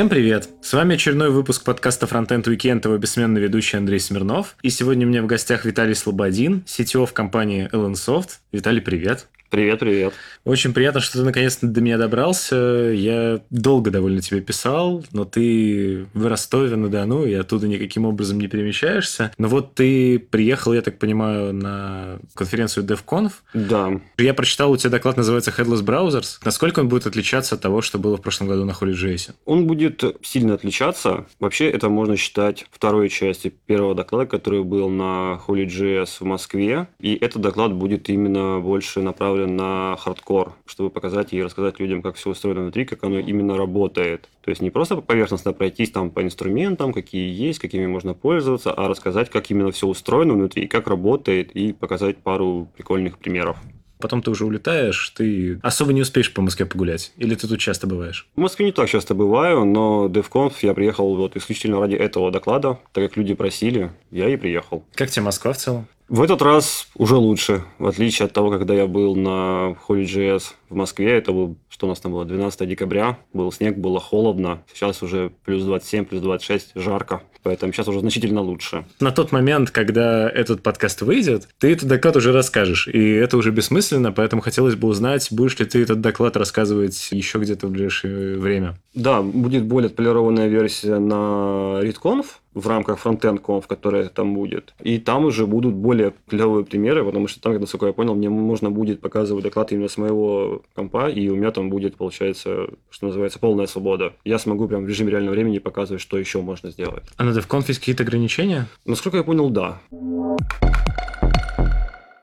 Всем привет! С вами очередной выпуск подкаста Frontend Weekend, его бессменный ведущий Андрей Смирнов. И сегодня у меня в гостях Виталий Слободин, CTO в компании LNSoft. Виталий, привет! Привет, привет. Очень приятно, что ты наконец-то до меня добрался. Я долго довольно тебе писал, но ты в Ростове-на-Дону и оттуда никаким образом не перемещаешься. Но вот ты приехал, я так понимаю, на конференцию DevConf. Да. Я прочитал, у тебя доклад называется Headless Browsers. Насколько он будет отличаться от того, что было в прошлом году на HolyJS? Он будет сильно отличаться. Вообще, это можно считать второй частью первого доклада, который был на HolyJS в Москве. И этот доклад будет именно больше направлен направлен на хардкор, чтобы показать и рассказать людям, как все устроено внутри, как оно именно работает. То есть не просто поверхностно пройтись там по инструментам, какие есть, какими можно пользоваться, а рассказать, как именно все устроено внутри, как работает, и показать пару прикольных примеров. Потом ты уже улетаешь, ты особо не успеешь по Москве погулять? Или ты тут часто бываешь? В Москве не так часто бываю, но DevConf я приехал вот исключительно ради этого доклада, так как люди просили, я и приехал. Как тебе Москва в целом? В этот раз уже лучше, в отличие от того, когда я был на Holy.js в Москве, это был, что у нас там было, 12 декабря, был снег, было холодно, сейчас уже плюс 27, плюс 26, жарко, поэтому сейчас уже значительно лучше. На тот момент, когда этот подкаст выйдет, ты этот доклад уже расскажешь, и это уже бессмысленно, поэтому хотелось бы узнать, будешь ли ты этот доклад рассказывать еще где-то в ближайшее время. Да, будет более отполированная версия на ReadConf, в рамках фронтенд конф, которая там будет. И там уже будут более клевые примеры, потому что там, насколько я понял, мне можно будет показывать доклад именно с моего компа, и у меня там будет, получается, что называется, полная свобода. Я смогу прям в режиме реального времени показывать, что еще можно сделать. А на DevConf есть какие-то ограничения? Насколько я понял, да.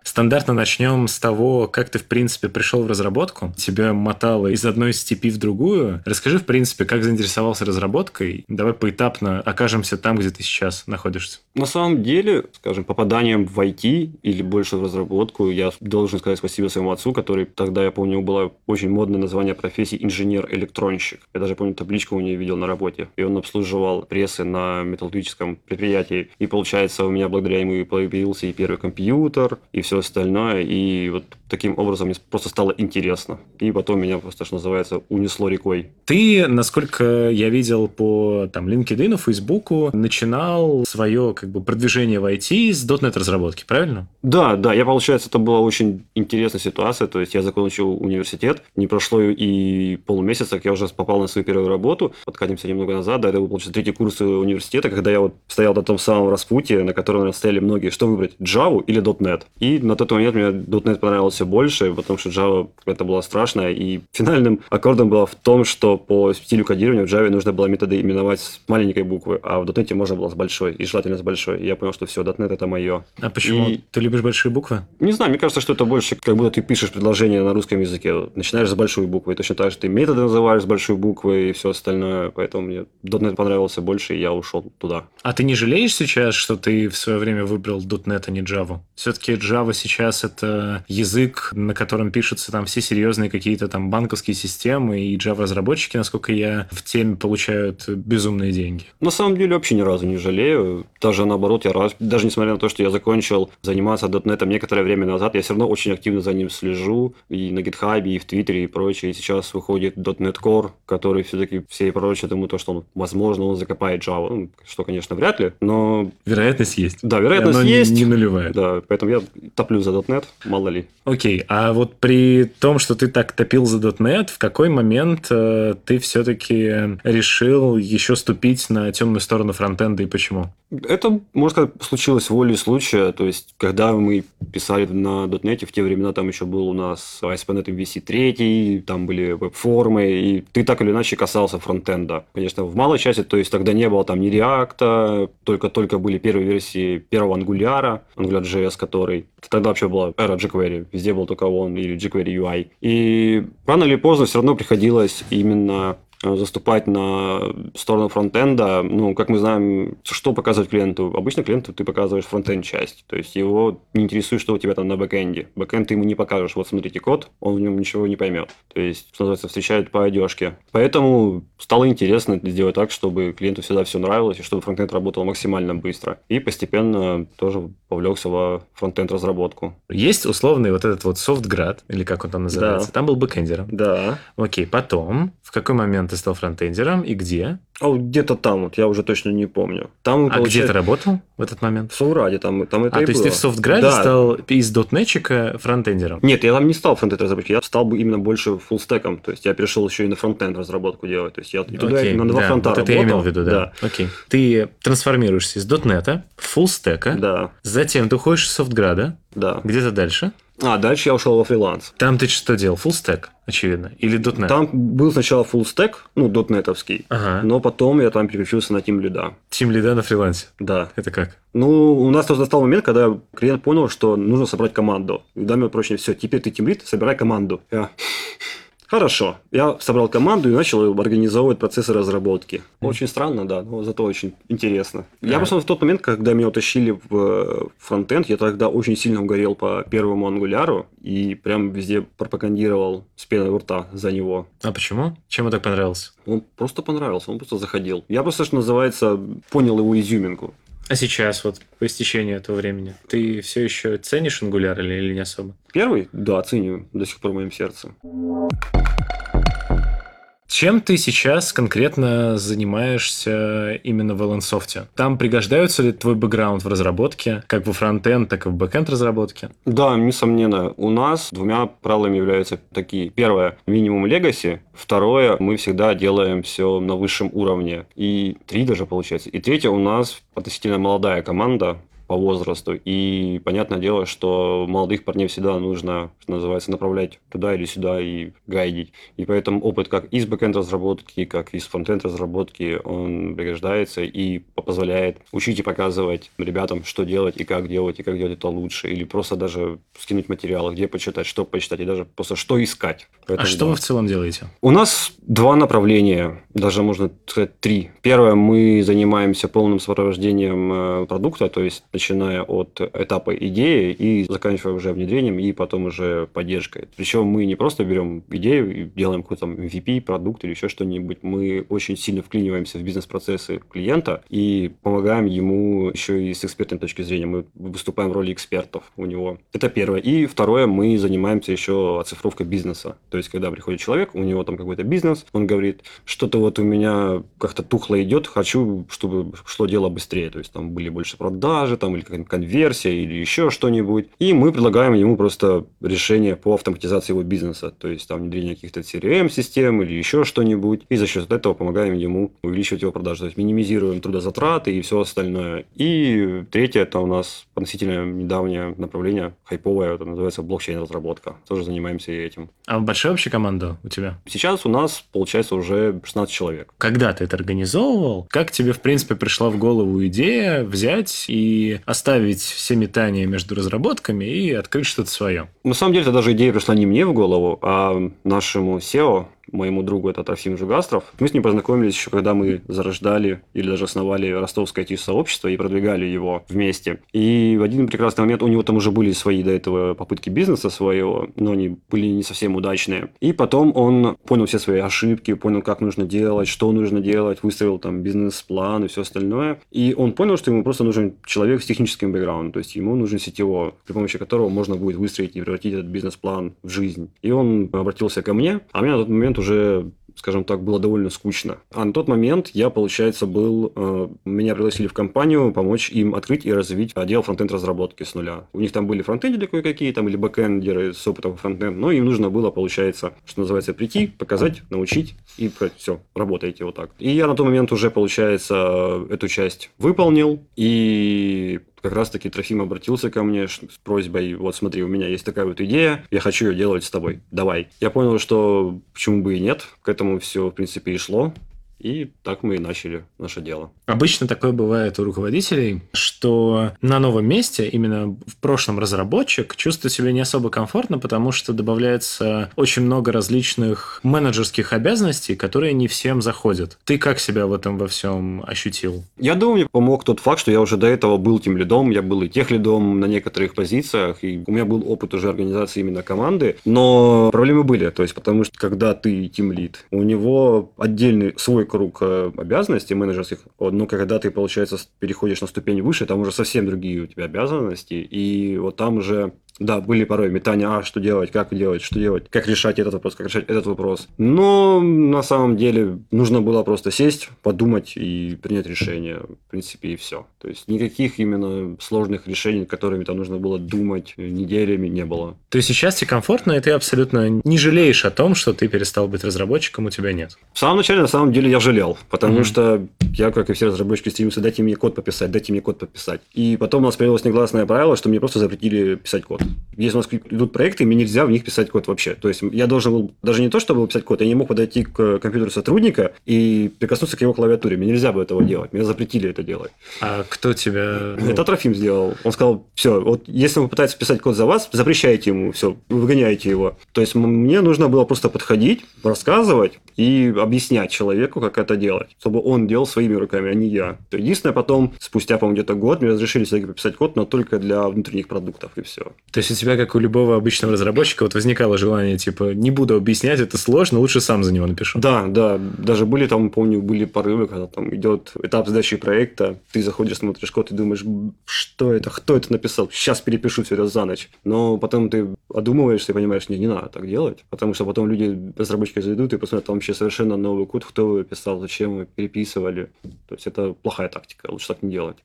Стандартно начнем с того, как ты, в принципе, пришел в разработку. Тебя мотало из одной степи в другую. Расскажи, в принципе, как заинтересовался разработкой. Давай поэтапно окажемся там, где ты сейчас находишься. На самом деле, скажем, попаданием в IT или больше в разработку, я должен сказать спасибо своему отцу, который тогда, я помню, было очень модное название профессии инженер-электронщик. Я даже помню табличку у него видел на работе. И он обслуживал прессы на металлургическом предприятии. И получается, у меня благодаря ему появился и первый компьютер, и все остальное. И вот таким образом мне просто стало интересно. И потом меня просто, что называется, унесло рекой. Ты, насколько я видел по там, LinkedIn, Facebook, начинал свое как бы, продвижение в IT с .NET разработки, правильно? Да, да. Я, получается, это была очень интересная ситуация. То есть я закончил университет, не прошло и полумесяца, как я уже попал на свою первую работу. Подкатимся немного назад. Да, это был, получается, третий курс университета, когда я вот стоял на том самом распутье, на котором наверное, стояли многие, что выбрать, Java или .NET. И на тот момент мне .NET понравился больше, потому что Java это была страшная, и финальным аккордом было в том, что по стилю кодирования в Java нужно было методы именовать с маленькой буквы, а в .NET можно было с большой, и желательно с большой. И я понял, что все, .NET это мое. А почему? И... Ты любишь большие буквы? Не знаю, мне кажется, что это больше как будто ты пишешь предложение на русском языке. Начинаешь с большой буквы, точно так же ты методы называешь с большой буквы и все остальное, поэтому мне .NET понравился больше, и я ушел туда. А ты не жалеешь сейчас, что ты в свое время выбрал .NET, а не Java? Все-таки Java сейчас это язык, на котором пишутся там все серьезные какие-то там банковские системы, и Java-разработчики, насколько я в теме, получают безумные деньги. На самом деле вообще ни разу не жалею. Даже наоборот, я раз, даже несмотря на то, что я закончил заниматься .NET некоторое время назад, я все равно очень активно за ним слежу и на GitHub, и в Твиттере, и прочее. И сейчас выходит .NET Core, который все-таки все и прочее думают, то, что он, возможно, он закопает Java. Ну, что, конечно, вряд ли, но... Вероятность есть. Да, вероятность есть. Не нулевая. Да, поэтому я топлю за .NET, мало ли. Окей, а вот при том, что ты так топил за .NET, в какой момент э, ты все-таки решил еще ступить на темную сторону фронтенда и почему? Это, можно сказать, случилось волей случая. То есть, когда мы писали на .NET, в те времена там еще был у нас ASP.NET MVC 3, там были веб-формы, и ты так или иначе касался фронтенда. Конечно, в малой части, то есть тогда не было там ни React, только-только были первые версии первого Angular, AngularJS, который тогда вообще была эра jQuery, везде был только он или jQuery UI. И рано или поздно все равно приходилось именно заступать на сторону фронтенда, ну, как мы знаем, что показывать клиенту? Обычно клиенту ты показываешь фронтенд часть, то есть его не интересует, что у тебя там на бэкенде. Бэкенд ты ему не покажешь, вот смотрите код, он в нем ничего не поймет. То есть, что называется, встречают по одежке. Поэтому стало интересно сделать так, чтобы клиенту всегда все нравилось, и чтобы фронтенд работал максимально быстро. И постепенно тоже повлекся во фронтенд разработку. Есть условный вот этот вот софтград, или как он там называется, Да. там был бэкендером. Да. Окей, потом, в какой момент ты стал фронтендером, и где? А вот где-то там, вот я уже точно не помню. Там, А где ты работал в этот момент? В Совраде, там, там это А, и то есть было. ты в Софтграде Да. стал из дотнетчика фронтендером? Нет, я там не стал фронтенд разработчиком, я стал бы именно больше фуллстеком, то есть я перешел еще и на фронтенд разработку делать, то есть я и туда, Окей, на два да, фронта вот это работал. я имел в виду, да. Окей. Ты трансформируешься из дотнета фуллстека, Да, затем ты уходишь из софтграда, да. где-то дальше. А, дальше я ушел во фриланс. Там ты что делал? Фуллстек, очевидно, или дотнет? Там был сначала фуллстек, ну, дотнетовский, Ага. но потом я там переключился на тим лида. Тим лида на фрилансе. Да. Это как? Ну, у нас тоже настал момент, когда клиент понял, что нужно собрать команду. И даме прочее, все, теперь ты тимлит, собирай команду. Я... Хорошо. Я собрал команду и начал организовывать процессы разработки. Очень странно, да, но зато очень интересно. Я Да. просто в тот момент, когда меня утащили в э, фронтенд, я тогда очень сильно угорел по первому ангуляру и прям везде пропагандировал с пеной у рта за него. А почему? Чем он так понравился? Он просто понравился, он просто заходил. Я просто, что называется, понял его изюминку. А сейчас, вот, по истечению этого времени, ты все еще ценишь Angular или, или не особо? Первый? Да, оцениваю до сих пор в моем сердце. Чем ты сейчас конкретно занимаешься именно в LNSoft? Там пригождаются ли твой бэкграунд в разработке, как во фронтенд, так и в бэкенд разработке? Да, несомненно. У нас двумя правилами являются такие. Первое – минимум legacy. Второе – мы всегда делаем все на высшем уровне. И три даже получается. И третье – у нас относительно молодая команда по возрасту. И понятное дело, что молодых парней всегда нужно, что называется, направлять туда или сюда и гайдить. И поэтому опыт как из бэкенд разработки, как из фронтенд разработки, он пригождается и позволяет учить и показывать ребятам, что делать и как делать, и как делать это лучше. Или просто даже скинуть материалы, где почитать, что почитать, и даже просто что искать. А Поэтому что да. вы в целом делаете? У нас два направления, даже можно сказать три. Первое, мы занимаемся полным сопровождением э, продукта, то есть начиная от этапа идеи и заканчивая уже внедрением и потом уже поддержкой. Причем мы не просто берем идею и делаем какой-то там MVP, продукт или еще что-нибудь. Мы очень сильно вклиниваемся в бизнес-процессы клиента и помогаем ему еще и с экспертной точки зрения. Мы выступаем в роли экспертов у него. Это первое. И второе, мы занимаемся еще оцифровкой бизнеса. То есть, когда приходит человек, у него там какой-то бизнес, он говорит, что-то вот у меня как-то тухло идет, хочу, чтобы шло дело быстрее. То есть, там были больше продажи, там или какая-то конверсия, или еще что-нибудь. И мы предлагаем ему просто решение по автоматизации его бизнеса. То есть, там внедрение каких-то CRM-систем или еще что-нибудь. И за счет этого помогаем ему увеличивать его продажи. То есть, минимизируем трудозатраты и все остальное. И третье, это у нас относительно недавнее направление, хайповое, это называется блокчейн-разработка. Тоже занимаемся и этим. А большая вообще команда у тебя? Сейчас у нас, получается, уже 16 человек. Когда ты это организовывал, как тебе, в принципе, пришла в голову идея взять и оставить все метания между разработками и открыть что-то свое? На самом деле, это даже идея пришла не мне в голову, а нашему SEO, моему другу, это Трофим Жугастров. Мы с ним познакомились еще, когда мы зарождали или даже основали ростовское IT-сообщество и продвигали его вместе. И в один прекрасный момент у него там уже были свои до этого попытки бизнеса своего, но они были не совсем удачные. И потом он понял все свои ошибки, понял, как нужно делать, что нужно делать, выстроил там бизнес-план и все остальное. И он понял, что ему просто нужен человек с техническим бэкграундом, то есть ему нужен сетево, при помощи которого можно будет выстроить и превратить этот бизнес-план в жизнь. И он обратился ко мне, а мне на тот момент уже скажем так, было довольно скучно. А на тот момент я, получается, был... Э, меня пригласили в компанию помочь им открыть и развить отдел фронтенд разработки с нуля. У них там были фронтендеры кое-какие, там, или бэкендеры с опытом фронтенд, но им нужно было, получается, что называется, прийти, показать, научить и все, работаете вот так. И я на тот момент уже, получается, эту часть выполнил, и как раз-таки Трофим обратился ко мне с просьбой, вот смотри, у меня есть такая вот идея, я хочу ее делать с тобой, давай. Я понял, что почему бы и нет, к этому все, в принципе, и шло. И так мы и начали наше дело. Обычно такое бывает у руководителей, что на новом месте, именно в прошлом разработчик, чувствует себя не особо комфортно, потому что добавляется очень много различных менеджерских обязанностей, которые не всем заходят. Ты как себя в этом во всем ощутил? Я думаю, мне помог тот факт, что я уже до этого был тем лидом, я был и тех лидом на некоторых позициях, и у меня был опыт уже организации именно команды, но проблемы были, то есть потому что когда ты тим лид, у него отдельный свой круг э, обязанностей менеджерских, но когда ты, получается, переходишь на ступень выше, там уже совсем другие у тебя обязанности, и вот там уже Да, были порой метания, а что делать, как делать, что делать, как решать этот вопрос, как решать этот вопрос. Но на самом деле нужно было просто сесть, подумать и принять решение. В принципе, и все. То есть никаких именно сложных решений, которыми там нужно было думать неделями, не было. То есть сейчас тебе комфортно, и ты абсолютно не жалеешь о том, что ты перестал быть разработчиком, у тебя нет? В самом начале, на самом деле, я жалел, потому mm-hmm. что я, как и все разработчики, стремился, дайте мне код пописать, дайте мне код пописать. И потом у нас появилось негласное правило, что мне просто запретили писать код. Если у нас идут проекты, мне нельзя в них писать код вообще. То есть я должен был, даже не то, чтобы писать код, я не мог подойти к компьютеру сотрудника и прикоснуться к его клавиатуре. Мне нельзя было этого делать. Меня запретили это делать. А кто тебя... Ну... Это Трофим сделал. Он сказал, все, вот если он пытается писать код за вас, запрещайте ему, все, выгоняйте его. То есть мне нужно было просто подходить, рассказывать и объяснять человеку, как это делать, чтобы он делал своими руками, а не я. Единственное, потом, спустя, по-моему, где-то год, мне разрешили все-таки писать код, но только для внутренних продуктов, и все. То есть у тебя, как у любого обычного разработчика, вот возникало желание, типа, не буду объяснять, это сложно, лучше сам за него напишу. Да, да. Даже были там, помню, были порывы, когда там идет этап сдачи проекта, ты заходишь, смотришь код и думаешь, что это, кто это написал, сейчас перепишу все это за ночь. Но потом ты одумываешься и понимаешь, не, не надо так делать, потому что потом люди, разработчики зайдут и посмотрят, там вообще совершенно новый код, кто его писал, зачем вы переписывали. То есть это плохая тактика, лучше так не делать.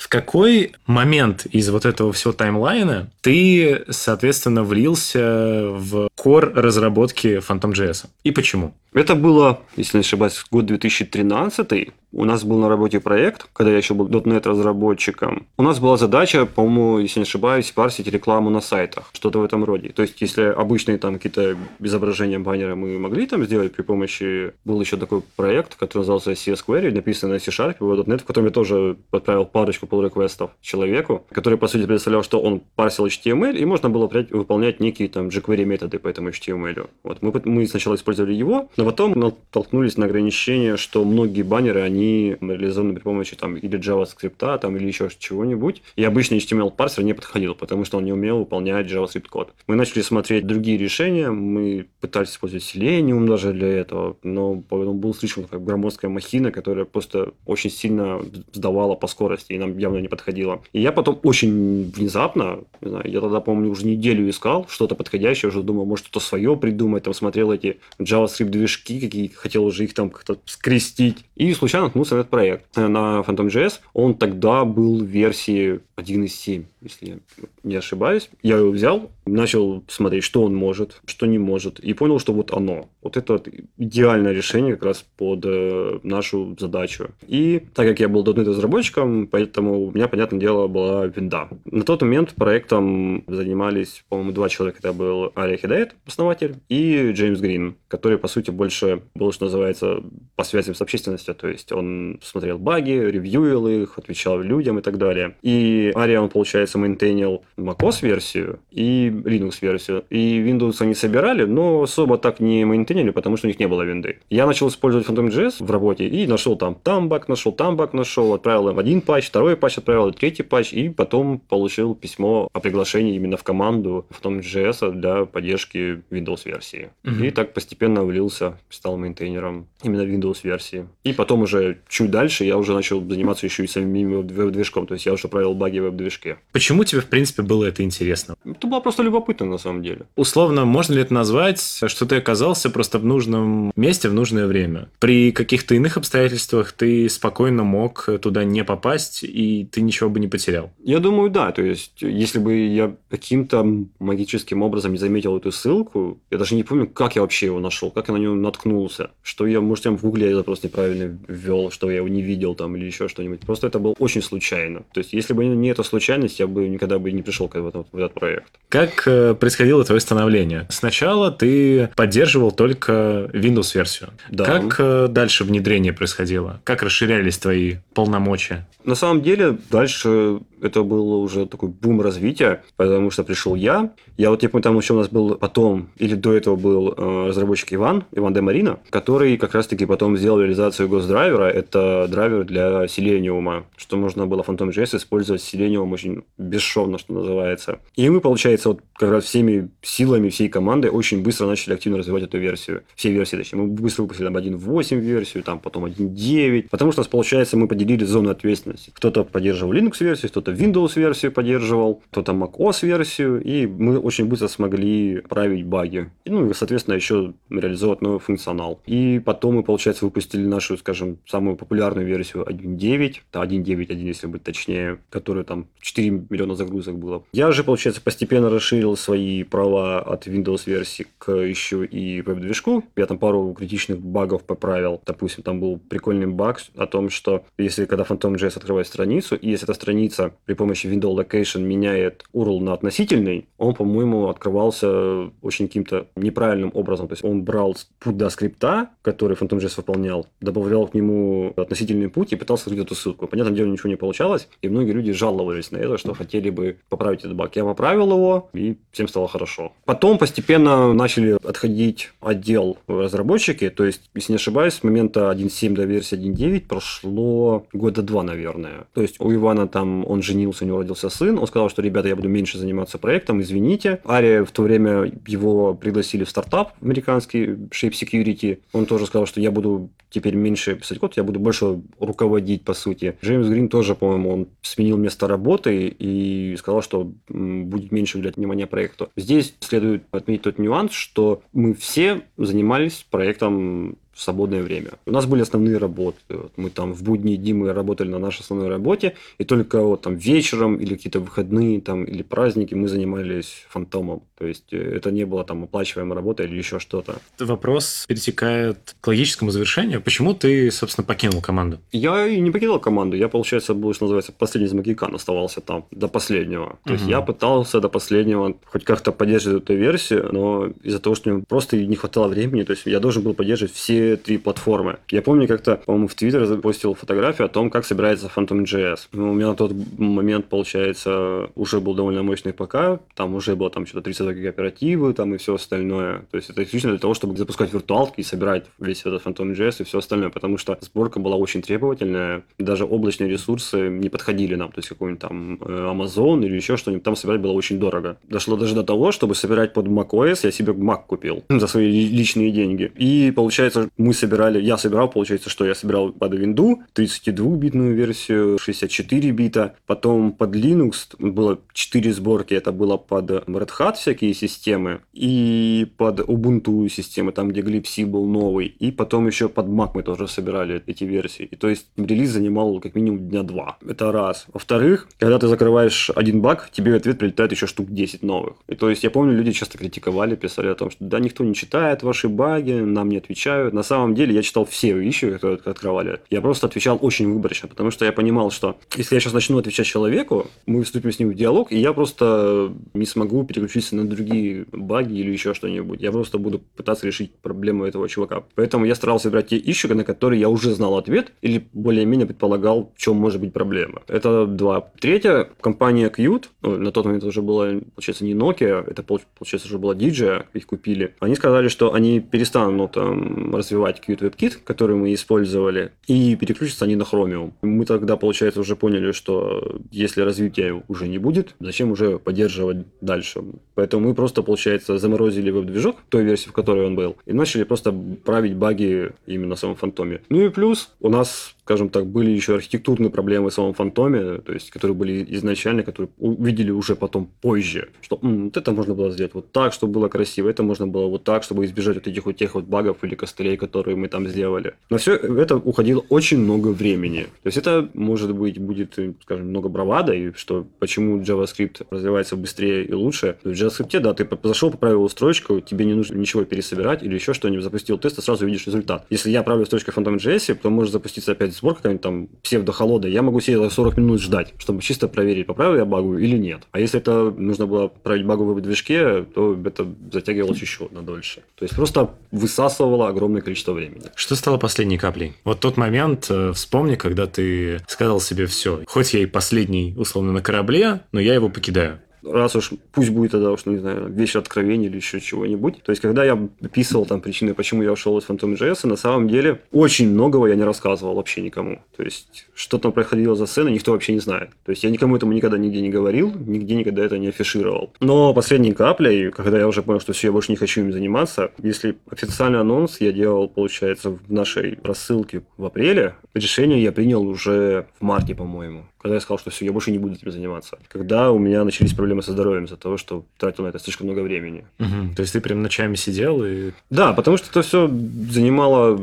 В какой момент из вот этого всего таймлайна ты, соответственно, влился в кор разработки Phantom.js? И почему? Это было, если не ошибаюсь, год 2013. У нас был на работе проект, когда я еще был .NET разработчиком. У нас была задача, по-моему, если не ошибаюсь, парсить рекламу на сайтах, что-то в этом роде. То есть, если обычные там какие-то изображения баннера мы могли там сделать при помощи... Был еще такой проект, который назывался CS Query, написанный на C-Sharp, в .NET, в котором я тоже отправил парочку pull реквестов человеку, который, по сути, представлял, что он парсил HTML, и можно было выполнять некие там jQuery методы по этому HTML. Вот мы, мы сначала использовали его, но потом натолкнулись на ограничение, что многие баннеры, они реализованы при помощи там или JavaScript, там, или еще чего-нибудь. И обычный HTML-парсер не подходил, потому что он не умел выполнять JavaScript код. Мы начали смотреть другие решения, мы пытались использовать Selenium даже для этого, но он был слишком как громоздкая махина, которая просто очень сильно сдавала по скорости, и нам явно не подходила. И я потом очень внезапно, не знаю, я тогда, помню, уже неделю искал что-то подходящее, уже думал, может, что-то свое придумать, там смотрел эти JavaScript движения движки какие хотел уже их там как-то скрестить. И случайно наткнулся на этот проект на Phantom.js. Он тогда был в версии 1.7, если я не ошибаюсь. Я его взял, начал смотреть, что он может, что не может, и понял, что вот оно. Вот это идеальное решение как раз под э, нашу задачу. И так как я был .NET разработчиком, поэтому у меня, понятное дело, была винда. На тот момент проектом занимались, по-моему, два человека. Это был Ария Хидает, основатель, и Джеймс Грин, который, по сути, больше был, что называется, по связям с общественностью. То есть он смотрел баги, ревьюил их, отвечал людям и так далее. И Ария, он, получается, мейнтейнил macOS-версию и Linux-версию. И Windows они собирали, но особо так не мейнтейнили, потому что у них не было винды. Я начал использовать Phantom.js в работе и нашел там там баг, нашел там баг, нашел, отправил им один патч, второй патч отправил, третий патч, и потом получил письмо о приглашении именно в команду Phantom.js для поддержки Windows-версии. Угу. И так постепенно влился, стал мейнтейнером именно Windows-версии. И потом уже чуть дальше я уже начал заниматься еще и самим веб-движком, то есть я уже правил баги в веб-движке. Почему тебе, в принципе, было это интересно? Это было просто любопытно, на самом деле. Условно, можно ли это назвать, что ты оказался просто в нужном месте в нужное время? При каких-то иных обстоятельствах ты спокойно мог туда не попасть, и ты ничего бы не потерял? Я думаю, да. То есть, если бы я каким-то магическим образом не заметил эту ссылку, я даже не помню, как я вообще его нашел, как я на него наткнулся, что я, может, я в гугле я запрос неправильно ввел, что я его не видел там или еще что-нибудь. Просто это было очень случайно. То есть, если бы не эта случайность, я бы никогда бы не пришел к этому, в этот проект. Как э, происходило твое становление? Сначала ты поддерживал только Windows-версию. Да. Как э, дальше внедрение происходило? Как расширялись твои полномочия? На самом деле, дальше это было уже такой бум развития, потому что пришел я. Я вот не помню, там еще у нас был потом, или до этого был э, разработчик Иван, Иван Де Марина, который как раз-таки потом сделал реализацию госдрайвера. Это драйвер для Selenium, что можно было Phantom.js использовать Selenium очень бесшовно, что называется. И мы, получается, вот как раз всеми силами всей команды очень быстро начали активно развивать эту версию. Все версии, точнее. Мы быстро выпустили там 1.8 версию, там потом 1.9. Потому что, получается, мы поделили зону ответственности. Кто-то поддерживал Linux-версию, кто-то Windows-версию поддерживал, кто-то macOS-версию, и мы очень быстро смогли править баги. Ну, и, соответственно, еще реализовать новый функционал. И потом мы, получается, выпустили нашу, скажем, самую популярную версию 1.9, да, 1.9.1, если быть точнее, которая там 4 миллиона загрузок было. Я же, получается, постепенно расширил свои права от Windows-версии к еще и веб-движку. Я там пару критичных багов поправил. Допустим, там был прикольный баг о том, что если когда Phantom.js открывает страницу, и если эта страница при помощи Windows Location меняет URL на относительный, он, по-моему, открывался очень каким-то неправильным образом. То есть он брал путь до скрипта, который Phantom.js выполнял, добавлял к нему относительный путь и пытался открыть эту ссылку. Понятное дело, ничего не получалось, и многие люди жаловались на это, что хотели бы поправить этот баг. Я поправил его, и всем стало хорошо. Потом постепенно начали отходить отдел разработчики, то есть, если не ошибаюсь, с момента 1.7 до версии 1.9 прошло года два, наверное. То есть у Ивана там, он женился, у него родился сын, он сказал, что, ребята, я буду меньше заниматься проектом, извините. Ария в то время его пригласили в стартап американский, Shape Security. Он тоже сказал, что я буду теперь меньше писать код, я буду больше руководить, по сути. Джеймс Грин тоже, по-моему, он сменил место работы и сказал, что будет меньше уделять внимания проекту. Здесь следует отметить тот нюанс, что мы все занимались проектом в свободное время. У нас были основные работы. Вот мы там в будние дни мы работали на нашей основной работе, и только вот там вечером или какие-то выходные там или праздники мы занимались фантомом. То есть э, это не было там оплачиваемая работа или еще что-то. Вопрос перетекает к логическому завершению. Почему ты, собственно, покинул команду? Я и не покинул команду. Я, получается, был, что называется, последний из магикан оставался там до последнего. То есть я пытался до последнего хоть как-то поддерживать эту версию, но из-за того, что мне просто не хватало времени, то есть я должен был поддерживать все три платформы. Я помню, как-то, по-моему, в Твиттер запостил фотографию о том, как собирается Phantom.js. Ну, у меня на тот момент, получается, уже был довольно мощный ПК, там уже было там что-то 32 гига оперативы, там и все остальное. То есть это исключительно для того, чтобы запускать виртуалки и собирать весь этот Phantom.js и все остальное, потому что сборка была очень требовательная, даже облачные ресурсы не подходили нам, то есть какой-нибудь там э, Amazon или еще что-нибудь, там собирать было очень дорого. Дошло даже до того, чтобы собирать под macOS, я себе Mac купил за свои личные деньги. И получается, мы собирали, я собирал, получается, что я собирал под Windows 32-битную версию, 64 бита, потом под Linux было 4 сборки, это было под Red Hat всякие системы, и под Ubuntu системы, там, где Glibc был новый, и потом еще под Mac мы тоже собирали эти версии. И то есть релиз занимал как минимум дня два. Это раз. Во-вторых, когда ты закрываешь один баг, тебе в ответ прилетает еще штук 10 новых. И то есть я помню, люди часто критиковали, писали о том, что да, никто не читает ваши баги, нам не отвечают. На самом деле я читал все вещи, которые открывали. Я просто отвечал очень выборочно, потому что я понимал, что если я сейчас начну отвечать человеку, мы вступим с ним в диалог, и я просто не смогу переключиться на другие баги или еще что-нибудь. Я просто буду пытаться решить проблему этого чувака. Поэтому я старался брать те ищи, на которые я уже знал ответ или более-менее предполагал, в чем может быть проблема. Это два. Третье, компания Qt, ну, на тот момент уже была, получается, не Nokia, это, получается, уже была DJ, их купили. Они сказали, что они перестанут ну, там, развивать Qt WebKit, который мы использовали, и переключатся они на Chromium. Мы тогда, получается, уже поняли, что если развития уже не будет, зачем уже поддерживать дальше. Поэтому мы просто, получается, заморозили веб-движок, той версии, в которой он был, и начали просто править баги именно в самом фантоме. Ну и плюс у нас скажем так, были еще архитектурные проблемы в самом фантоме, то есть, которые были изначально, которые увидели уже потом позже, что М, вот это можно было сделать вот так, чтобы было красиво, это можно было вот так, чтобы избежать вот этих вот тех вот багов или костылей, которые мы там сделали. Но все это уходило очень много времени. То есть это, может быть, будет, скажем, много бравада, и что почему JavaScript развивается быстрее и лучше. В JavaScript, да, ты зашел, поправил строчку, тебе не нужно ничего пересобирать или еще что-нибудь, запустил тест, и сразу видишь результат. Если я правлю строчкой Phantom.js, то может запуститься опять сборка какая-нибудь там псевдохолода, я могу себе 40 минут ждать, чтобы чисто проверить, поправил я багу или нет. А если это нужно было править багу в движке, то это затягивалось еще на дольше. То есть просто высасывало огромное количество времени. Что стало последней каплей? Вот тот момент, э, вспомни, когда ты сказал себе все, хоть я и последний, условно, на корабле, но я его покидаю. Раз уж пусть будет тогда уж, ну, не знаю, вечер откровения или еще чего-нибудь. То есть, когда я описывал там причины, почему я ушел из Phantom.js, на самом деле очень многого я не рассказывал вообще никому. То есть, что там происходило за сценой, никто вообще не знает. То есть, я никому этому никогда нигде не говорил, нигде никогда это не афишировал. Но последней каплей, когда я уже понял, что все, я больше не хочу им заниматься, если официальный анонс я делал, получается, в нашей рассылке в апреле, решение я принял уже в марте, по-моему когда я сказал, что все, я больше не буду этим заниматься. Когда у меня начались проблемы со здоровьем из-за того, что тратил на это слишком много времени. Угу. То есть ты прям ночами сидел и... Да, потому что это все занимало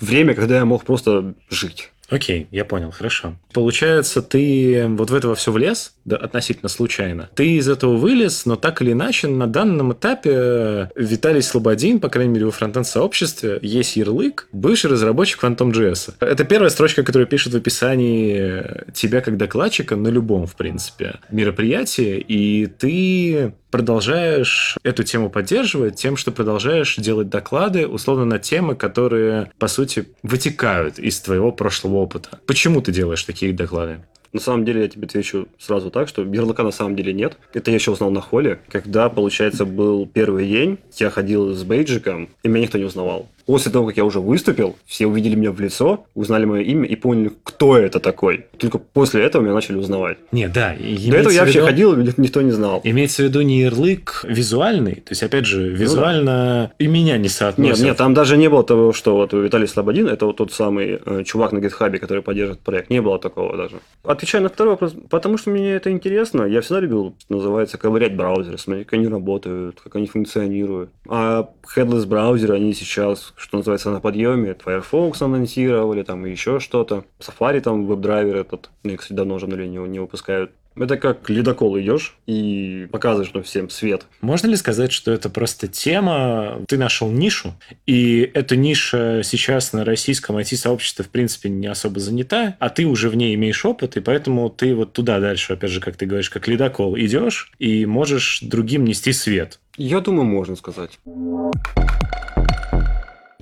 время, когда я мог просто жить. Окей, я понял, хорошо. Получается, ты вот в этого все влез, да, относительно случайно. Ты из этого вылез, но так или иначе на данном этапе Виталий Слободин, по крайней мере, во фронтенд сообществе, есть ярлык бывший разработчик Phantom.js. Это первая строчка, которую пишет в описании тебя как докладчика на любом, в принципе, мероприятии, и ты продолжаешь эту тему поддерживать тем, что продолжаешь делать доклады, условно, на темы, которые, по сути, вытекают из твоего прошлого опыта. Почему ты делаешь такие доклады? На самом деле, я тебе отвечу сразу так, что ярлыка на самом деле нет. Это я еще узнал на холле, когда, получается, был первый день, я ходил с бейджиком, и меня никто не узнавал. После того, как я уже выступил, все увидели меня в лицо, узнали мое имя и поняли, кто это такой. Только после этого меня начали узнавать. Не, да. До этого я вообще виду... ходил, никто не знал. Имеется в виду не ярлык визуальный, то есть, опять же, визуально ну, да. и меня не соотносят. Нет, нет, там даже не было того, что вот Виталий Слободин, это вот тот самый э, чувак на гитхабе, который поддерживает проект. Не было такого даже. Отвечая на второй вопрос, потому что мне это интересно, я всегда любил, называется, ковырять браузеры, смотреть, как они работают, как они функционируют. А headless браузеры, они сейчас что называется, на подъеме. Firefox анонсировали, там и еще что-то. Safari там веб-драйвер этот, ну, кстати, давно уже не, не выпускают. Это как ледокол идешь и показываешь ну, всем свет. Можно ли сказать, что это просто тема, ты нашел нишу, и эта ниша сейчас на российском IT-сообществе в принципе не особо занята, а ты уже в ней имеешь опыт, и поэтому ты вот туда дальше, опять же, как ты говоришь, как ледокол идешь и можешь другим нести свет. Я думаю, можно сказать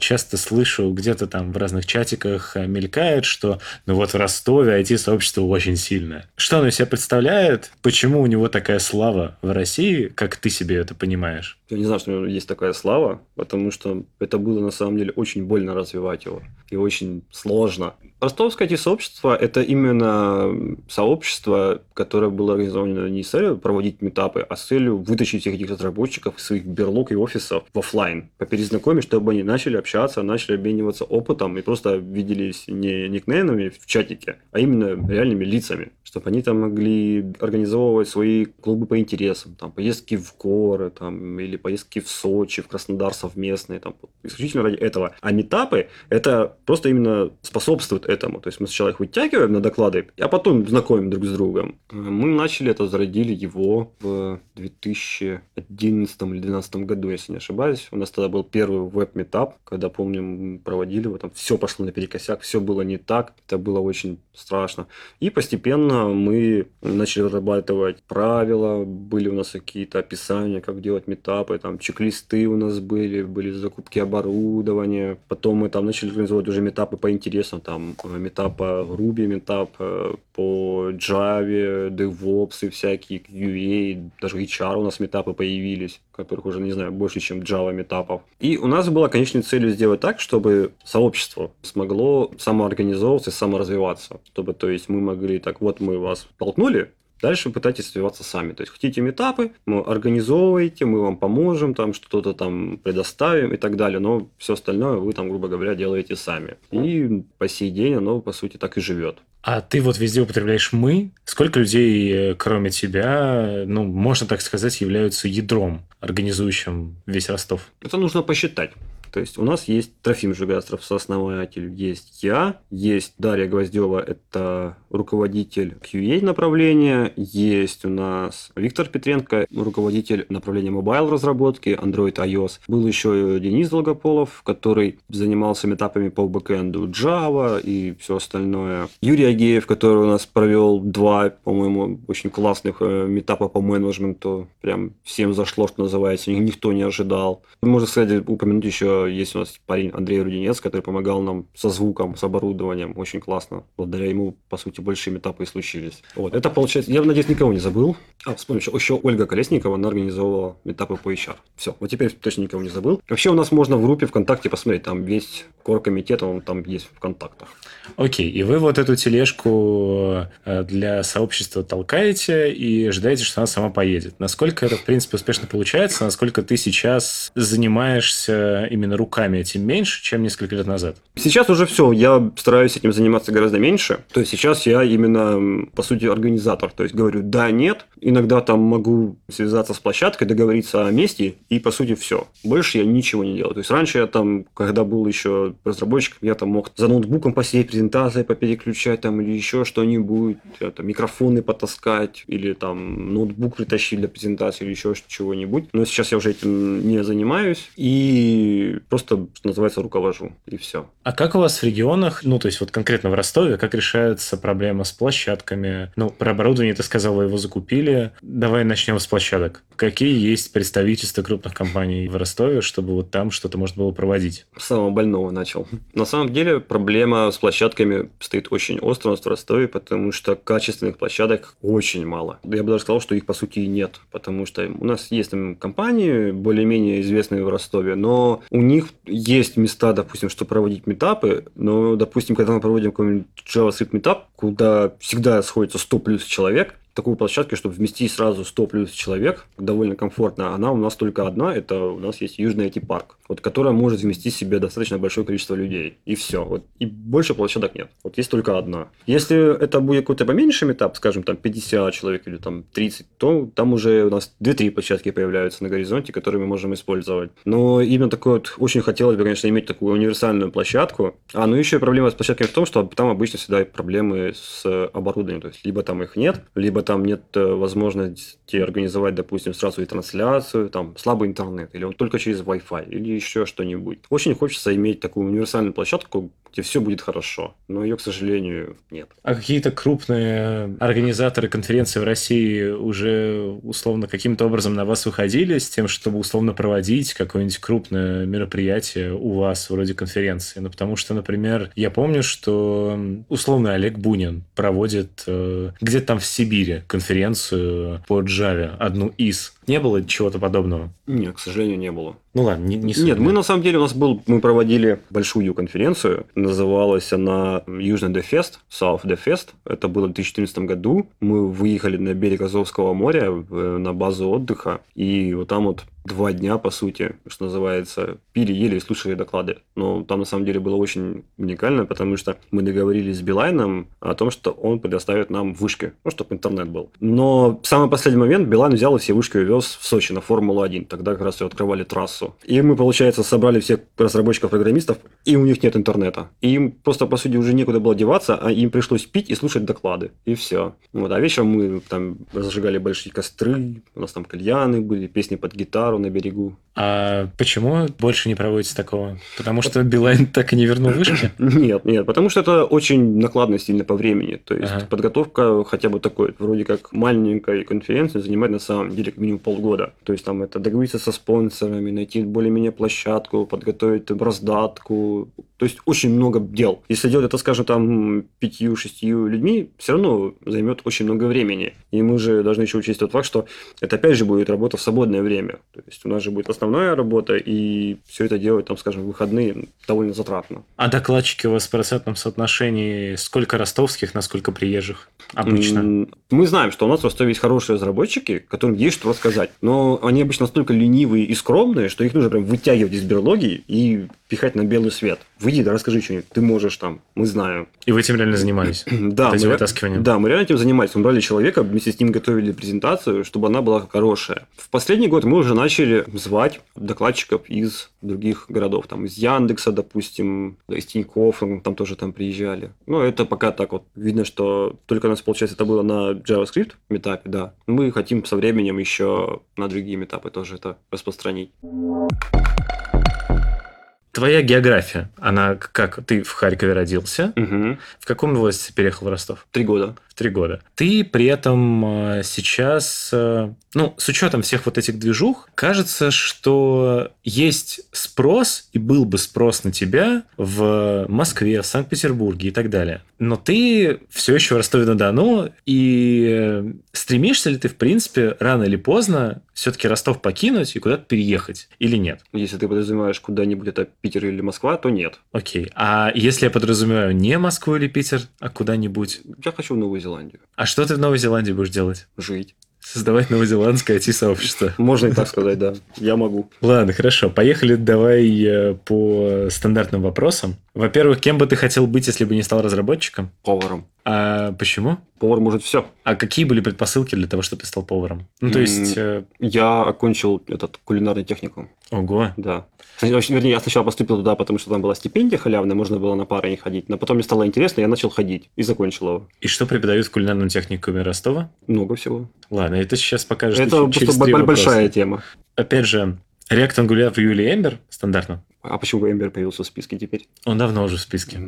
часто слышу где-то там в разных чатиках э, мелькает, что ну вот в Ростове IT-сообщество очень сильное. Что оно из себя представляет? Почему у него такая слава в России? Как ты себе это понимаешь? Я не знаю, что у него есть такая слава, потому что это было на самом деле очень больно развивать его. И очень сложно. Ростовское IT-сообщество – это именно сообщество, которое было организовано не с целью проводить метапы, а с целью вытащить всех этих разработчиков из своих берлог и офисов в офлайн, поперезнакомить, чтобы они начали общаться, начали обмениваться опытом и просто виделись не никнеймами в чатике, а именно реальными лицами чтобы они там могли организовывать свои клубы по интересам, там, поездки в горы, там, или поездки в Сочи, в Краснодар совместные, там, исключительно ради этого. А метапы, это просто именно способствует этому. То есть мы сначала их вытягиваем на доклады, а потом знакомим друг с другом. Мы начали это, зародили его в 2011 или 2012 году, если не ошибаюсь. У нас тогда был первый веб-метап, когда, помню, мы проводили его, там все пошло наперекосяк, все было не так, это было очень страшно. И постепенно мы начали разрабатывать правила, были у нас какие-то описания, как делать метапы, там чек-листы у нас были, были закупки оборудования. Потом мы там начали организовывать уже метапы по интересам, там э, метап по Ruby, метап э, по Java, DevOps и всякие QA, даже HR у нас метапы появились, которых уже, не знаю, больше, чем Java метапов. И у нас была конечной целью сделать так, чтобы сообщество смогло самоорганизовываться и саморазвиваться. Чтобы, то есть, мы могли так, вот мы вас толкнули, Дальше пытайтесь развиваться сами. То есть хотите метапы, мы организовываете, мы вам поможем, там что-то там предоставим и так далее, но все остальное вы там, грубо говоря, делаете сами. И по сей день оно, по сути, так и живет. А ты вот везде употребляешь «мы». Сколько людей, э, кроме тебя, ну, можно так сказать, являются ядром, организующим весь Ростов? Это нужно посчитать. То есть у нас есть Трофим Жигастров, сооснователь, есть я, есть Дарья Гвоздева, это руководитель QA направления, есть у нас Виктор Петренко, руководитель направления mobile разработки, Android iOS. Был еще Денис Долгополов, который занимался метапами по бэкэнду Java и все остальное. Юрий Агеев, который у нас провел два, по-моему, очень классных э, метапа по менеджменту. Прям всем зашло, что называется, никто не ожидал. Можно сказать, упомянуть еще есть у нас парень Андрей Рудинец, который помогал нам со звуком, с оборудованием. Очень классно. Благодаря ему, по сути, большие этапы и случились. Вот. Это получается... Я, надеюсь, никого не забыл. А, вспомню, еще, еще Ольга Колесникова, она организовывала этапы по HR. Все, вот теперь точно никого не забыл. Вообще у нас можно в группе ВКонтакте посмотреть, там весь кор комитет, он там есть в контактах. Окей, и вы вот эту тележку э, для сообщества толкаете и ждаете, что она сама поедет. Насколько это, в принципе, успешно получается? Насколько ты сейчас занимаешься именно руками этим меньше, чем несколько лет назад? Сейчас уже все. Я стараюсь этим заниматься гораздо меньше. То есть сейчас я именно, по сути, организатор. То есть говорю да, нет. Иногда там могу связаться с площадкой, договориться о месте, и, по сути, все. Больше я ничего не делаю. То есть раньше я там, когда был еще разработчиком, я там мог за ноутбуком посидеть, презентации попереключать там или еще что-нибудь, это, микрофоны потаскать или там ноутбук притащить для презентации или еще чего-нибудь. Но сейчас я уже этим не занимаюсь и просто, что называется, руковожу и все. А как у вас в регионах, ну то есть вот конкретно в Ростове, как решается проблема с площадками? Ну, про оборудование ты сказал, вы его закупили. Давай начнем с площадок. Какие есть представительства крупных компаний в Ростове, чтобы вот там что-то можно было проводить? С самого больного начал. На самом деле проблема с площадками стоит очень остро в Ростове, потому что качественных площадок очень мало. Я бы даже сказал, что их по сути и нет, потому что у нас есть там компании более-менее известные в Ростове, но у них есть места, допустим, что проводить метапы, но, допустим, когда мы проводим какой-нибудь JavaScript метап, куда всегда сходится 100 плюс человек, такую площадку, чтобы вместить сразу 100 плюс человек, довольно комфортно. Она у нас только одна, это у нас есть Южный IT-парк, вот, которая может вместить в себе достаточно большое количество людей. И все. Вот, и больше площадок нет. Вот есть только одна. Если это будет какой-то поменьше этап, скажем, там 50 человек или там 30, то там уже у нас 2-3 площадки появляются на горизонте, которые мы можем использовать. Но именно такой вот очень хотелось бы, конечно, иметь такую универсальную площадку. А, ну еще проблема с площадками в том, что там обычно всегда проблемы с оборудованием. То есть, либо там их нет, либо там нет э, возможности организовать, допустим, сразу и трансляцию, там слабый интернет, или он только через Wi-Fi, или еще что-нибудь. Очень хочется иметь такую универсальную площадку, где все будет хорошо, но ее, к сожалению, нет. А какие-то крупные организаторы конференции в России уже условно каким-то образом на вас выходили с тем, чтобы условно проводить какое-нибудь крупное мероприятие у вас вроде конференции? Ну, потому что, например, я помню, что условно Олег Бунин проводит э, где-то там в Сибири конференцию по Java, одну из. Не было чего-то подобного? Нет, к сожалению, не было. Ну ладно, не, не Нет, мы на самом деле, у нас был, мы проводили большую конференцию, называлась она Южный Дефест, South Дефест. Это было в 2014 году. Мы выехали на берег Азовского моря на базу отдыха, и вот там вот два дня, по сути, что называется, пили, ели и слушали доклады. Но там на самом деле было очень уникально, потому что мы договорились с Билайном о том, что он предоставит нам вышки, ну, чтобы интернет был. Но в самый последний момент Билайн взял и все вышки увез в Сочи на Формулу-1. Тогда как раз и открывали трассу. И мы, получается, собрали всех разработчиков-программистов, и у них нет интернета. И им просто, по сути, уже некуда было деваться, а им пришлось пить и слушать доклады. И все. Вот. А вечером мы там разжигали большие костры, у нас там кальяны были, песни под гитару на берегу. А почему больше не проводится такого? Потому что Билайн так и не вернул вышки? Нет, нет, потому что это очень накладно сильно по времени. То есть ага. подготовка хотя бы такой, вроде как маленькой конференции занимает на самом деле как минимум полгода. То есть там это договориться со спонсорами, найти более-менее площадку, подготовить раздатку. То есть очень много дел. Если делать это, скажем, там пятью-шестью людьми, все равно займет очень много времени. И мы же должны еще учесть тот факт, что это опять же будет работа в свободное время. То есть у нас же будет основная работа, и все это делать, там, скажем, в выходные довольно затратно. А докладчики у вас в процентном соотношении сколько ростовских, на сколько приезжих обычно? Мы знаем, что у нас в Ростове есть хорошие разработчики, которым есть что рассказать. Но они обычно настолько ленивые и скромные, что их нужно прям вытягивать из берлоги и пихать на белый свет. Выйди, да расскажи что-нибудь. Ты можешь там, мы знаем. И вы этим реально занимались? Да. Мы, вытаскиванием? Да, мы реально этим занимались. Мы брали человека, вместе с ним готовили презентацию, чтобы она была хорошая. В последний год мы уже начали звать докладчиков из других городов. Там из Яндекса, допустим, из Тинькофф, там тоже там приезжали. Ну, это пока так вот. Видно, что только у нас, получается, это было на JavaScript метапе, да. Мы хотим со временем еще на другие метапы тоже это распространить. Твоя география, она как? Ты в Харькове родился. Угу. В каком возрасте переехал в Ростов? Три года. В три года. Ты при этом э, сейчас, э, ну, с учетом всех вот этих движух, кажется, что есть спрос, и был бы спрос на тебя в Москве, в Санкт-Петербурге и так далее. Но ты все еще в Ростове-на-Дону, и стремишься ли ты, в принципе, рано или поздно все-таки Ростов покинуть и куда-то переехать или нет? Если ты подразумеваешь куда-нибудь это Питер или Москва, то нет. Окей. А если я подразумеваю не Москву или Питер, а куда-нибудь? Я хочу в Новую Зеландию. А что ты в Новой Зеландии будешь делать? Жить. Создавать новозеландское IT-сообщество. Можно и так сказать, да. Я могу. Ладно, хорошо. Поехали давай э, по стандартным вопросам. Во-первых, кем бы ты хотел быть, если бы не стал разработчиком? Поваром. А почему? Повар может все. А какие были предпосылки для того, чтобы ты стал поваром? Ну, то есть... э, Я окончил этот кулинарный техникум. Ого. Да. Вернее, я сначала поступил туда, потому что там была стипендия халявная, можно было на пары не ходить. Но потом мне стало интересно, я начал ходить и закончил его. И что преподают в кулинарном техникуме Ростова? Много всего. Ладно, это сейчас покажешь Это просто три б- вопроса. большая тема. Опять же, React Angular Vue или Ember стандартно? А почему Ember появился в списке теперь? Он давно уже в списке.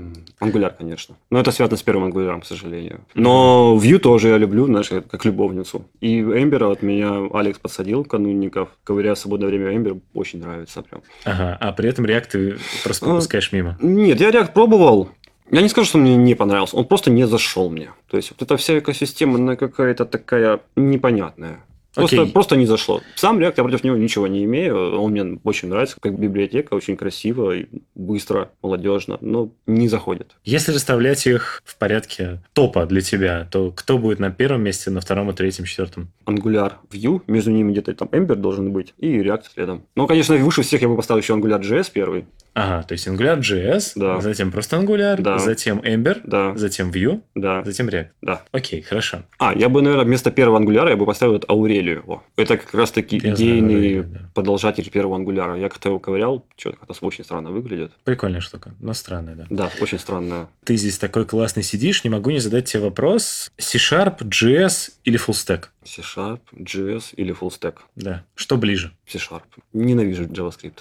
Angular, конечно. Но это связано с первым Angular, к сожалению. Но Vue тоже я люблю, знаешь, как любовницу. И Ember от меня Алекс подсадил, канунников. Ковыряя в свободное время Ember очень нравится прям. Ага, а при этом React ты просто А. пропускаешь мимо. Нет, я React пробовал. Я не скажу, что мне не понравился. Он просто не зашел мне. То есть, вот эта вся экосистема, она какая-то такая непонятная. Просто, Окей. просто не зашло. Сам React, я против него ничего не имею. Он мне очень нравится, как библиотека, очень красиво, и быстро, молодежно, но не заходит. Если расставлять их в порядке топа для тебя, то кто будет на первом месте, на втором, и третьем, четвертом? Angular, Vue, между ними где-то там Ember должен быть, и React следом. Но, конечно, выше всех я бы поставил еще Angular JS первый. Ага, то есть Angular.js, Да. затем просто Angular, Да. затем Ember, Да, затем Vue, да, затем React. да. Окей, хорошо. А, я бы, наверное, вместо первого Angular я бы поставил вот Аурелию. Во. Это как раз-таки Я знаю идейный Аурелию, да. продолжатель первого Angular. Я как-то его ковырял, что-то как-то очень странно выглядит. Прикольная штука, но странная, да. Да, очень странно. Ты здесь такой классный сидишь, не могу не задать тебе вопрос. C-Sharp, JS или Full Stack? C-Sharp, JS или Full Stack? Да. Что ближе? C-Sharp. Ненавижу JavaScript.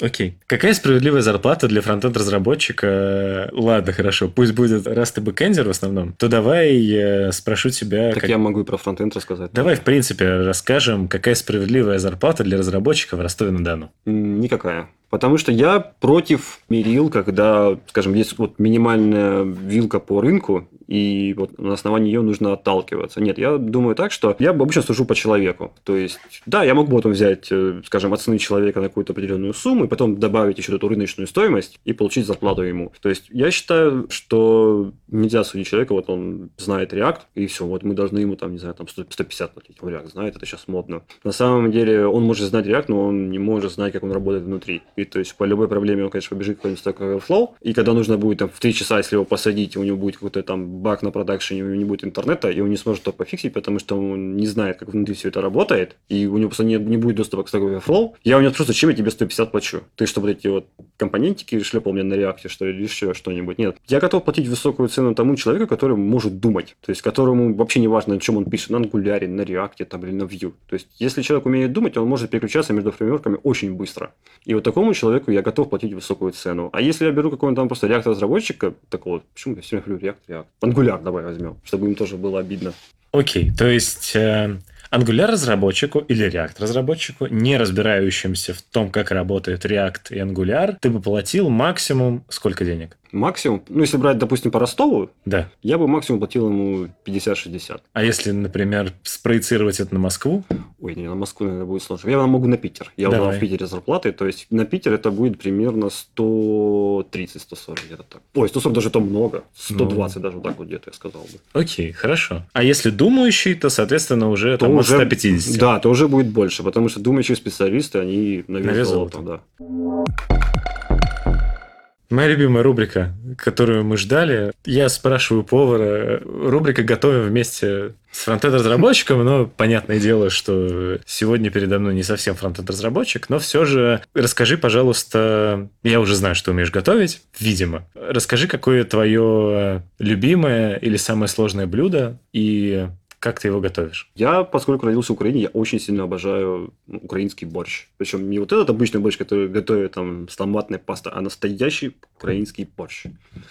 Окей. Какая справедливая зарплата для фронтенд-разработчика? Ладно, хорошо, пусть будет, раз ты бэкэндер в основном, то давай э, спрошу тебя... Так как- я могу и про фронтенд рассказать. Давай, в принципе, расскажем, какая справедливая зарплата для разработчика в Ростове-на-Дону. Никакая. Потому что я против мерил, когда, скажем, есть вот минимальная вилка по рынку, и вот на основании ее нужно отталкиваться. Нет, я думаю так, что я обычно сужу по человеку. То есть, да, я могу потом взять, э, скажем, оценить человека на какую-то определенную сумму, и потом добавить еще эту рыночную стоимость и получить зарплату ему. То есть, я считаю, что нельзя судить человека, вот он знает React, и все, вот мы должны ему там, не знаю, там 100 150 платить. Он React знает, это сейчас модно. На самом деле, он может знать React, но он не может знать, как он работает внутри. И то есть, по любой проблеме он, конечно, побежит какой-нибудь Stack Overflow, и когда нужно будет там в 3 часа, если его посадить, у него будет какой-то там баг на продакшене, у него не будет интернета, и он не сможет это пофиксить, потому что он не знает, как внутри все это работает, и у него просто не, не будет доступа к Stack Overflow, я у него спрошу, зачем я тебе 150 плачу? Ты что, вот эти вот компонентики шлепал мне на реакте, что ли, или еще что-нибудь? Нет. Я готов платить высокую цену тому человеку, который может думать, то есть которому вообще не важно, на чем он пишет, на Angular, на React там, или на Vue. То есть, если человек умеет думать, он может переключаться между фреймворками очень быстро. И вот такому человеку я готов платить высокую цену. А если я беру какого-нибудь там просто React-разработчика, такого, почему я все время говорю React, React? Angular давай возьмем, чтобы им тоже было обидно. Окей, то есть э, Angular-разработчику или React-разработчику, не разбирающимся в том, как работает React и Angular, ты бы платил максимум сколько денег? Максимум, ну, если брать, допустим, по Ростову, Да. я бы максимум платил ему 50-60. А если, например, спроецировать это на Москву, Ой, не, на Москву, наверное, будет сложно. Я могу на Питер. Я Давай. в Питере зарплаты, то есть на Питер это будет примерно 130-140 где-то так. Ой, 140 даже то много. 120 даже вот так вот где-то я сказал бы. окей, хорошо. А если думающий, то, соответственно, уже То там уже- 150. Да, то уже будет больше, потому что думающие специалисты, они на вес золота. да. Моя любимая рубрика, которую мы ждали. Я спрашиваю повара. Рубрика «Готовим вместе с фронтенд-разработчиком», но понятное дело, что сегодня передо мной не совсем фронтенд-разработчик, но все же расскажи, пожалуйста, я уже знаю, что умеешь готовить, видимо. Расскажи, какое твое любимое или самое сложное блюдо и Как ты его готовишь? Я, поскольку родился в Украине, я очень сильно обожаю ну, украинский борщ. Причем не вот этот обычный борщ, который готовят там с томатной пастой, а настоящий украинский борщ.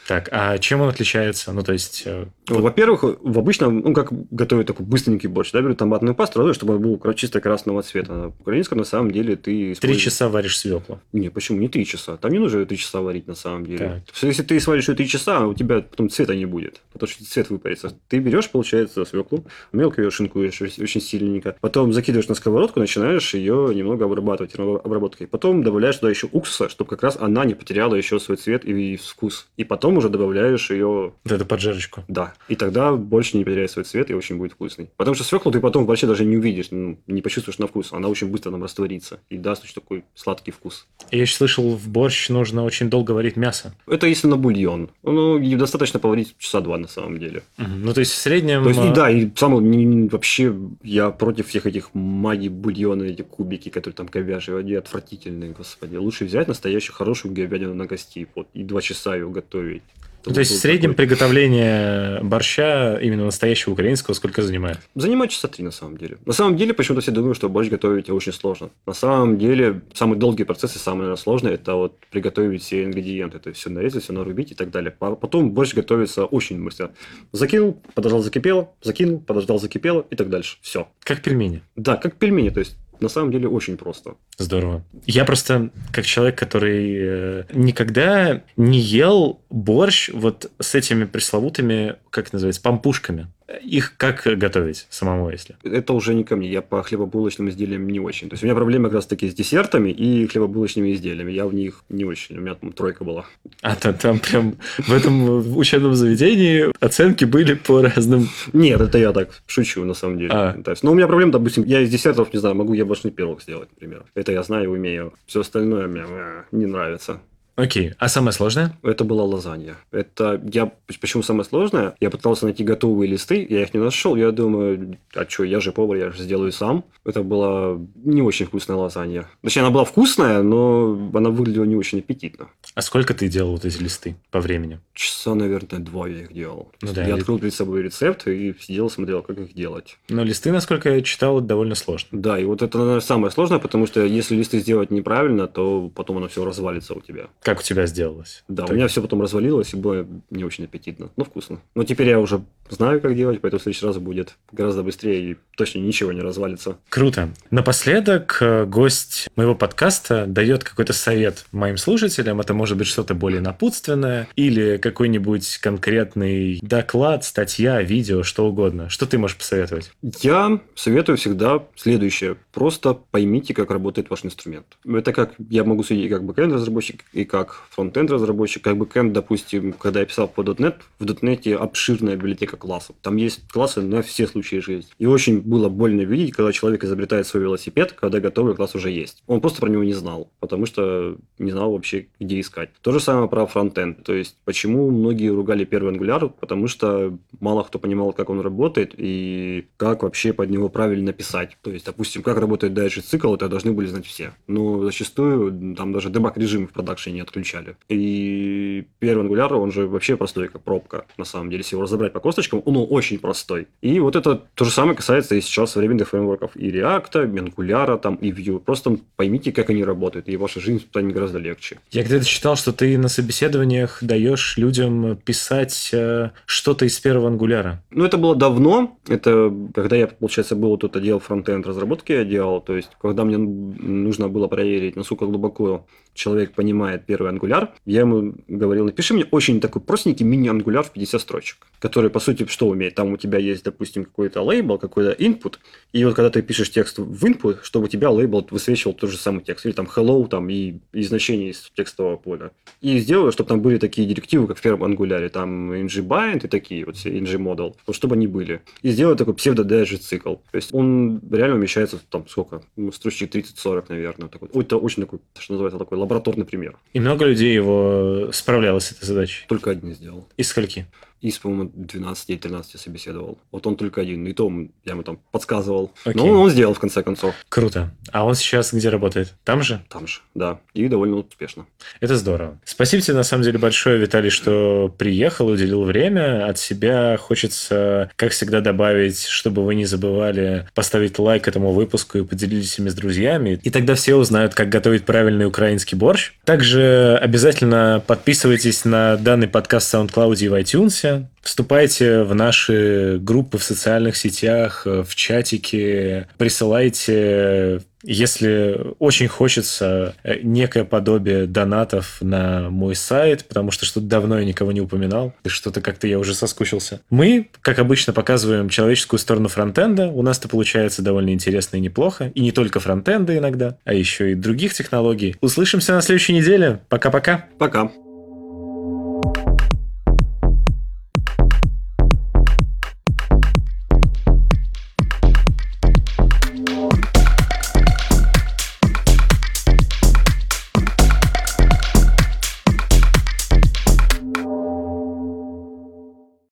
Так, а чем он отличается? Ну, то есть... э, Ну, Во-первых, в обычном, ну, как готовят такой быстренький борщ, да, берут томатную пасту, разве, чтобы он был кра- чисто красного цвета. А В украинском, на самом деле, ты Три используешь- часа варишь свеклу. Не, почему? Не три часа. Там не нужно три часа варить, на самом деле. Так. Если ты сваришь ее три часа, у тебя потом цвета не будет, потому что цвет выпарится. Ты берешь, получается, свеклу, мелко ее шинкуешь очень сильненько, потом закидываешь на сковородку, начинаешь ее немного обрабатывать обработкой. Потом добавляешь туда еще уксуса, чтобы как раз она не потеряла еще свой цвет и вкус. И потом уже добавляешь ее Вот эту поджарочку. да. И тогда больше не потеряет свой цвет и очень будет вкусный. Потому что свеклу ты потом вообще даже не увидишь, ну, не почувствуешь на вкус. Она очень быстро нам растворится и даст очень такой сладкий вкус. Я еще слышал, в борщ нужно очень долго варить мясо. Это если на бульон. Ну, достаточно поварить часа два на самом деле. Мгм. Ну, то есть в среднем... То есть, э, да, и не- вообще я против всех этих магий бульона, эти кубики, которые там говяжьи, они отвратительные, господи. Лучше взять настоящую хорошую говядину на гости, вот, и два часа ее готовить. Ну, то есть в среднем приготовление борща именно настоящего украинского сколько занимает? Занимает часа три, на самом деле. На самом деле, почему-то все думают, что борщ готовить очень сложно. На самом деле, самый долгий процесс и самый, наверное, сложный, это вот приготовить все ингредиенты. То есть, все нарезать, все нарубить и так далее. А потом борщ готовится очень быстро. Закинул, подождал, закипело, закинул, подождал, закипело и так дальше. Все. Как пельмени. Да, как пельмени. То есть, на самом деле, очень просто. Здорово. Я просто, как человек, который э, никогда не ел борщ вот с этими пресловутыми, как называется, пампушками. Их как готовить самому, если? Это уже не ко мне. Я по хлебобулочным изделиям не очень. То есть, у меня проблемы как раз таки с десертами и хлебобулочными изделиями. Я в них не очень. У меня там тройка была. А то там прям в этом учебном заведении оценки были по разным... Нет, это я так шучу, на самом деле. А. То есть, ну, у меня проблема, допустим, я из десертов, не знаю, могу яблочный пирог сделать, например. Это я знаю и умею. Все остальное мне э, не нравится. Окей. А самое сложное? Это была лазанья. Это я... Почему самое сложное? Я пытался найти готовые листы, я их не нашел. Я думаю, а что, я же повар, я же сделаю сам. Это была не очень вкусная лазанья. Точнее, она была вкусная, но она выглядела не очень аппетитно. А сколько ты делал вот эти листы по времени? Часа, наверное, два я их делал. Ну да, я и- открыл перед собой рецепт и сидел, смотрел, как их делать. Но листы, насколько я читал, довольно сложно. Да, и вот это, наверное, самое сложное, потому что если листы сделать неправильно, то потом оно все развалится у тебя. Как у тебя сделалось? Да, Так. у меня все потом развалилось и было не очень аппетитно, но вкусно. Но теперь я уже знаю, как делать, поэтому в следующий раз будет гораздо быстрее и точно ничего не развалится. Круто. Напоследок э, гость моего подкаста дает какой-то совет моим слушателям. Это может быть что-то более напутственное или какой-нибудь конкретный доклад, статья, видео, что угодно. Что ты можешь посоветовать? Я советую всегда следующее. Просто поймите, как работает ваш инструмент. Это как я могу судить как бэкэнд-разработчик, и как фронтенд-разработчик. Как бэкэнд, допустим, когда я писал по .NET, в .NET обширная библиотека классов. Там есть классы на все случаи жизни. И очень было больно видеть, когда человек изобретает свой велосипед, когда готовый класс уже есть. Он просто про него не знал, потому что не знал вообще, где искать. То же самое про фронтенд. То есть, почему многие ругали первый Angular? Потому что мало кто понимал, как он работает и как вообще под него правильно писать. То есть, допустим, как работает дальше цикл, это должны были знать все. Но зачастую там даже дебаг режимы в продакшене не отключали. И первый Angular, он же вообще простой, как пробка, на самом деле. Если его разобрать по косточкам, он очень простой. И вот это то же самое касается и сейчас современных фреймворков и React, и Angular, там, и Vue. Просто поймите, как они работают, и ваша жизнь станет гораздо легче. Я где-то читал, что ты на собеседованиях даешь людям писать э, что-то из первого ангуляра. Ну, это было давно. Это когда я, получается, был тут отдел фронтенд разработки я делал. То есть, когда мне нужно было проверить, насколько глубоко человек понимает первый ангуляр, я ему говорил, напиши мне очень такой простенький мини-ангуляр в 50 строчек, который, по сути, что умеет? Там у тебя есть, допустим, какой-то лейбл, какой-то input, и вот когда ты пишешь текст в input, чтобы у тебя лейбл высвечивал тот же самый текст, или там hello, там, и, и значение из текстового поля. И сделаю, чтобы там были такие директивы, как в первом ангуляре, там ng-bind и такие вот все, ng-model, вот чтобы они были. И сделаю такой псевдо-digit цикл. То есть он реально умещается там сколько? Строчек 30-40, наверное. Такой. Ой, Это очень такой, что называется, такой лабораторный пример. И много людей его справлялось с этой задачей. Только один сделал. Из скольки? Из, по-моему, 12 или 13 собеседовал. Вот он только один. И то я ему там подсказывал. Окей. Но он сделал, в конце концов. Круто. А он сейчас где работает? Там же? Там же, да. И довольно успешно. Это здорово. Спасибо тебе, на самом деле, большое, Виталий, что приехал, уделил время. От себя хочется, как всегда, добавить, чтобы вы не забывали поставить лайк этому выпуску и поделились ими с друзьями. И тогда все узнают, как готовить правильный украинский борщ. Также обязательно подписывайтесь на данный подкаст в SoundCloud и в iTunes. Вступайте в наши группы в социальных сетях, в чатике, присылайте если очень хочется э, некое подобие донатов на мой сайт, потому что что-то давно я никого не упоминал, и что-то как-то я уже соскучился. Мы, как обычно, показываем человеческую сторону фронтенда. У нас это получается довольно интересно и неплохо. И не только фронтенда иногда, а еще и других технологий. Услышимся на следующей неделе. Пока-пока. Пока.